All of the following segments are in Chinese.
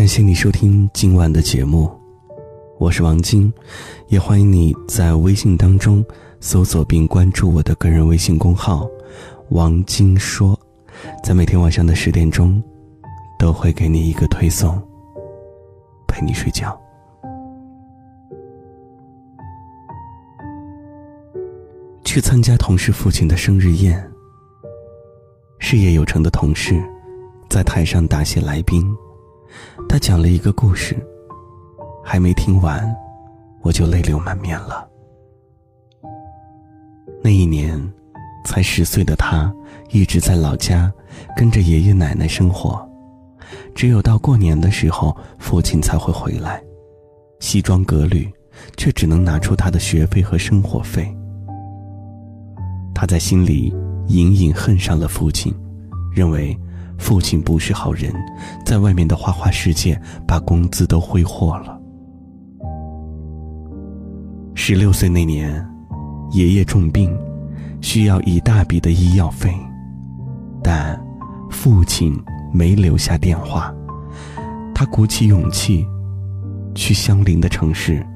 感谢你收听今晚的节目，我是王晶，也欢迎你在微信当中搜索并关注我的个人微信公号“王晶说”，在每天晚上的十点钟，都会给你一个推送，陪你睡觉。去参加同事父亲的生日宴，事业有成的同事在台上答谢来宾。他讲了一个故事，还没听完，我就泪流满面了。那一年，才十岁的他一直在老家跟着爷爷奶奶生活，只有到过年的时候，父亲才会回来，西装革履，却只能拿出他的学费和生活费。他在心里隐隐恨上了父亲，认为。父亲不是好人，在外面的花花世界把工资都挥霍了。十六岁那年，爷爷重病，需要一大笔的医药费，但父亲没留下电话。他鼓起勇气，去相邻的城市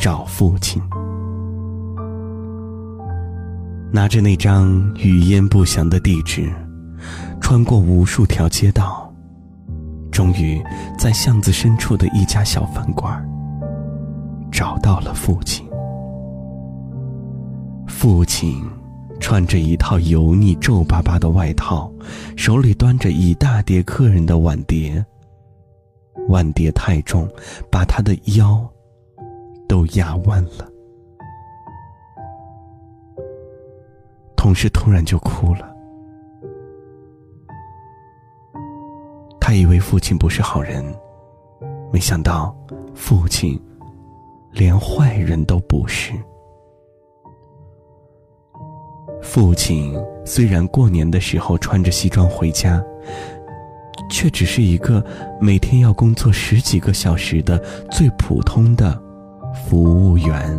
找父亲，拿着那张语焉不详的地址。穿过无数条街道，终于在巷子深处的一家小饭馆找到了父亲。父亲穿着一套油腻皱巴巴的外套，手里端着一大叠客人的碗碟。碗碟太重，把他的腰都压弯了。同事突然就哭了。他以为父亲不是好人，没想到父亲连坏人都不是。父亲虽然过年的时候穿着西装回家，却只是一个每天要工作十几个小时的最普通的服务员。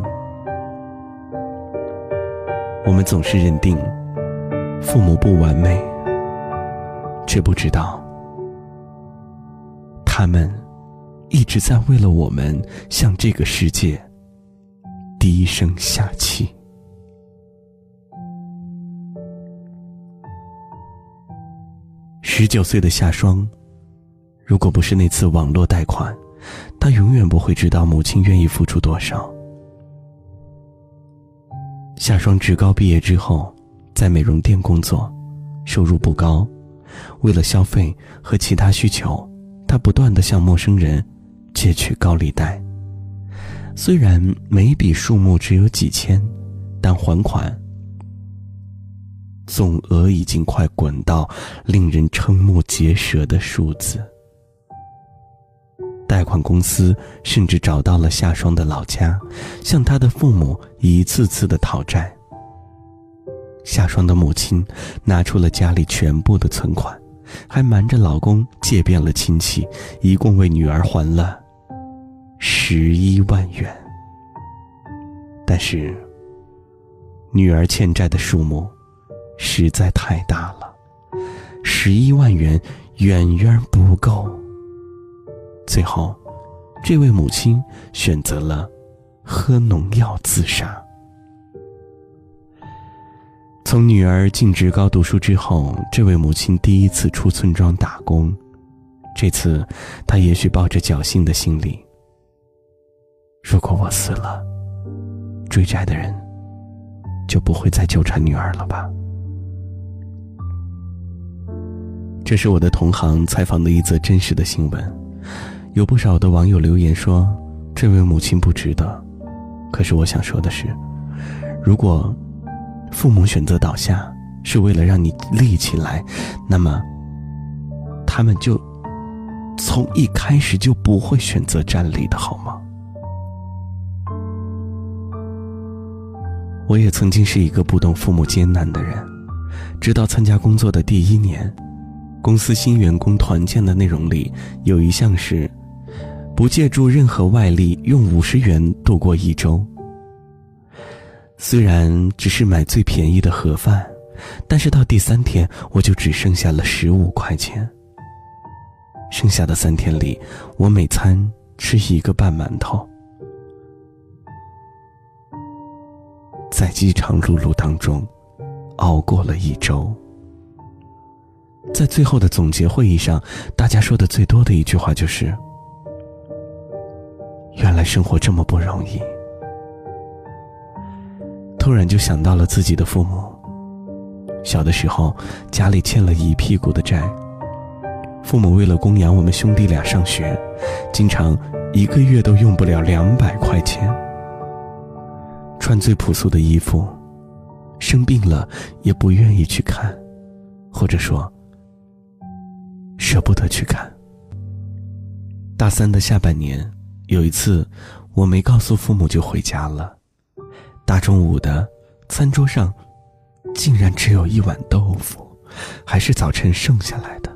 我们总是认定父母不完美，却不知道。他们一直在为了我们向这个世界低声下气。十九岁的夏霜，如果不是那次网络贷款，他永远不会知道母亲愿意付出多少。夏霜职高毕业之后，在美容店工作，收入不高，为了消费和其他需求。他不断的向陌生人借取高利贷，虽然每笔数目只有几千，但还款总额已经快滚到令人瞠目结舌的数字。贷款公司甚至找到了夏霜的老家，向他的父母一次次的讨债。夏霜的母亲拿出了家里全部的存款。还瞒着老公借遍了亲戚，一共为女儿还了十一万元。但是，女儿欠债的数目实在太大了，十一万元远远不够。最后，这位母亲选择了喝农药自杀。从女儿进职高读书之后，这位母亲第一次出村庄打工。这次，她也许抱着侥幸的心理：如果我死了，追债的人就不会再纠缠女儿了吧？这是我的同行采访的一则真实的新闻，有不少的网友留言说，这位母亲不值得。可是我想说的是，如果……父母选择倒下，是为了让你立起来，那么，他们就从一开始就不会选择站立的好吗？我也曾经是一个不懂父母艰难的人，直到参加工作的第一年，公司新员工团建的内容里有一项是，不借助任何外力，用五十元度过一周。虽然只是买最便宜的盒饭，但是到第三天我就只剩下了十五块钱。剩下的三天里，我每餐吃一个半馒头。在饥肠辘辘当中，熬过了一周。在最后的总结会议上，大家说的最多的一句话就是：“原来生活这么不容易。”突然就想到了自己的父母。小的时候，家里欠了一屁股的债。父母为了供养我们兄弟俩上学，经常一个月都用不了两百块钱。穿最朴素的衣服，生病了也不愿意去看，或者说舍不得去看。大三的下半年，有一次我没告诉父母就回家了，大中午的，餐桌上竟然只有一碗豆腐，还是早晨剩下来的。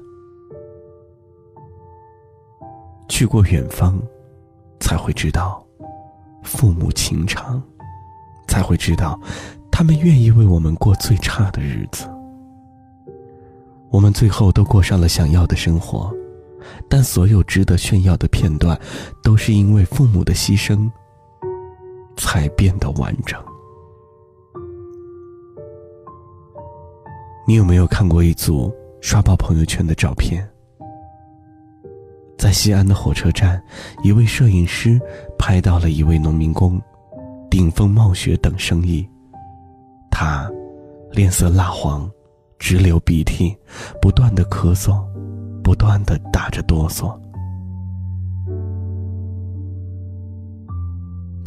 去过远方，才会知道父母情长，才会知道他们愿意为我们过最差的日子。我们最后都过上了想要的生活，但所有值得炫耀的片段，都是因为父母的牺牲，才变得完整。你有没有看过一组刷爆朋友圈的照片？在西安的火车站，一位摄影师拍到了一位农民工顶风冒雪等生意。他脸色蜡黄，直流鼻涕，不断的咳嗽，不断的打着哆嗦。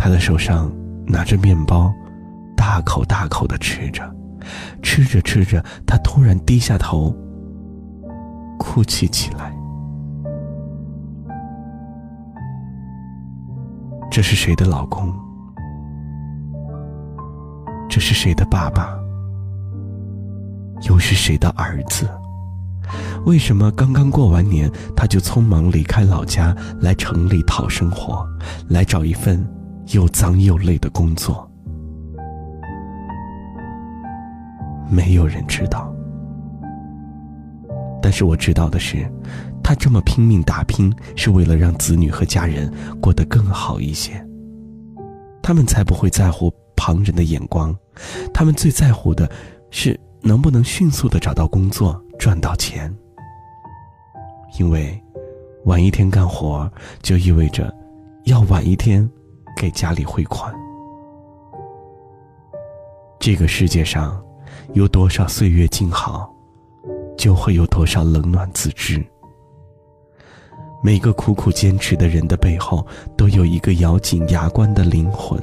他的手上拿着面包，大口大口的吃着，吃着吃着，他突然低下头，哭泣起来。这是谁的老公？这是谁的爸爸？又是谁的儿子？为什么刚刚过完年，他就匆忙离开老家来城里讨生活，来找一份又脏又累的工作？没有人知道。但是我知道的是。他这么拼命打拼，是为了让子女和家人过得更好一些。他们才不会在乎旁人的眼光，他们最在乎的是能不能迅速的找到工作，赚到钱。因为晚一天干活，就意味着要晚一天给家里汇款。这个世界上，有多少岁月静好，就会有多少冷暖自知。每个苦苦坚持的人的背后，都有一个咬紧牙关的灵魂。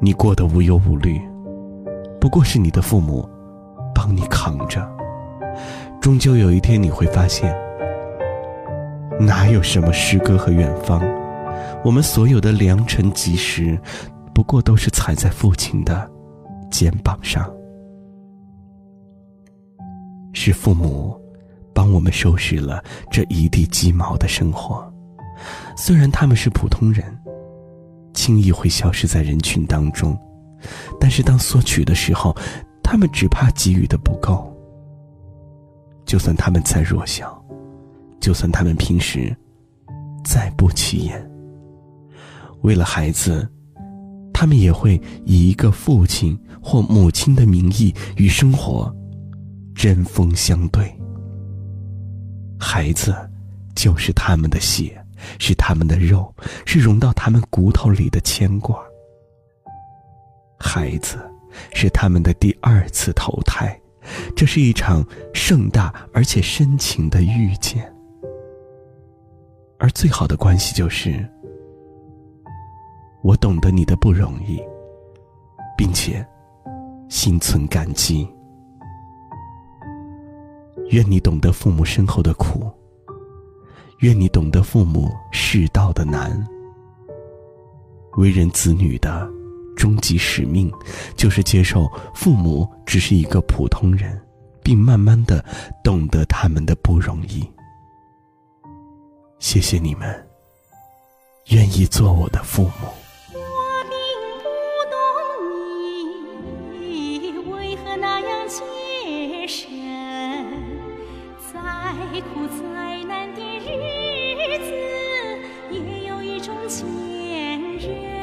你过得无忧无虑，不过是你的父母帮你扛着。终究有一天你会发现，哪有什么诗歌和远方，我们所有的良辰吉时，不过都是踩在父亲的肩膀上，是父母。帮我们收拾了这一地鸡毛的生活，虽然他们是普通人，轻易会消失在人群当中，但是当索取的时候，他们只怕给予的不够。就算他们再弱小，就算他们平时再不起眼，为了孩子，他们也会以一个父亲或母亲的名义与生活针锋相对。孩子，就是他们的血，是他们的肉，是融到他们骨头里的牵挂。孩子，是他们的第二次投胎，这是一场盛大而且深情的遇见。而最好的关系就是，我懂得你的不容易，并且心存感激。愿你懂得父母身后的苦，愿你懂得父母世道的难。为人子女的终极使命，就是接受父母只是一个普通人，并慢慢的懂得他们的不容易。谢谢你们，愿意做我的父母。再苦再难的日子，也有一种坚韧。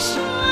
说。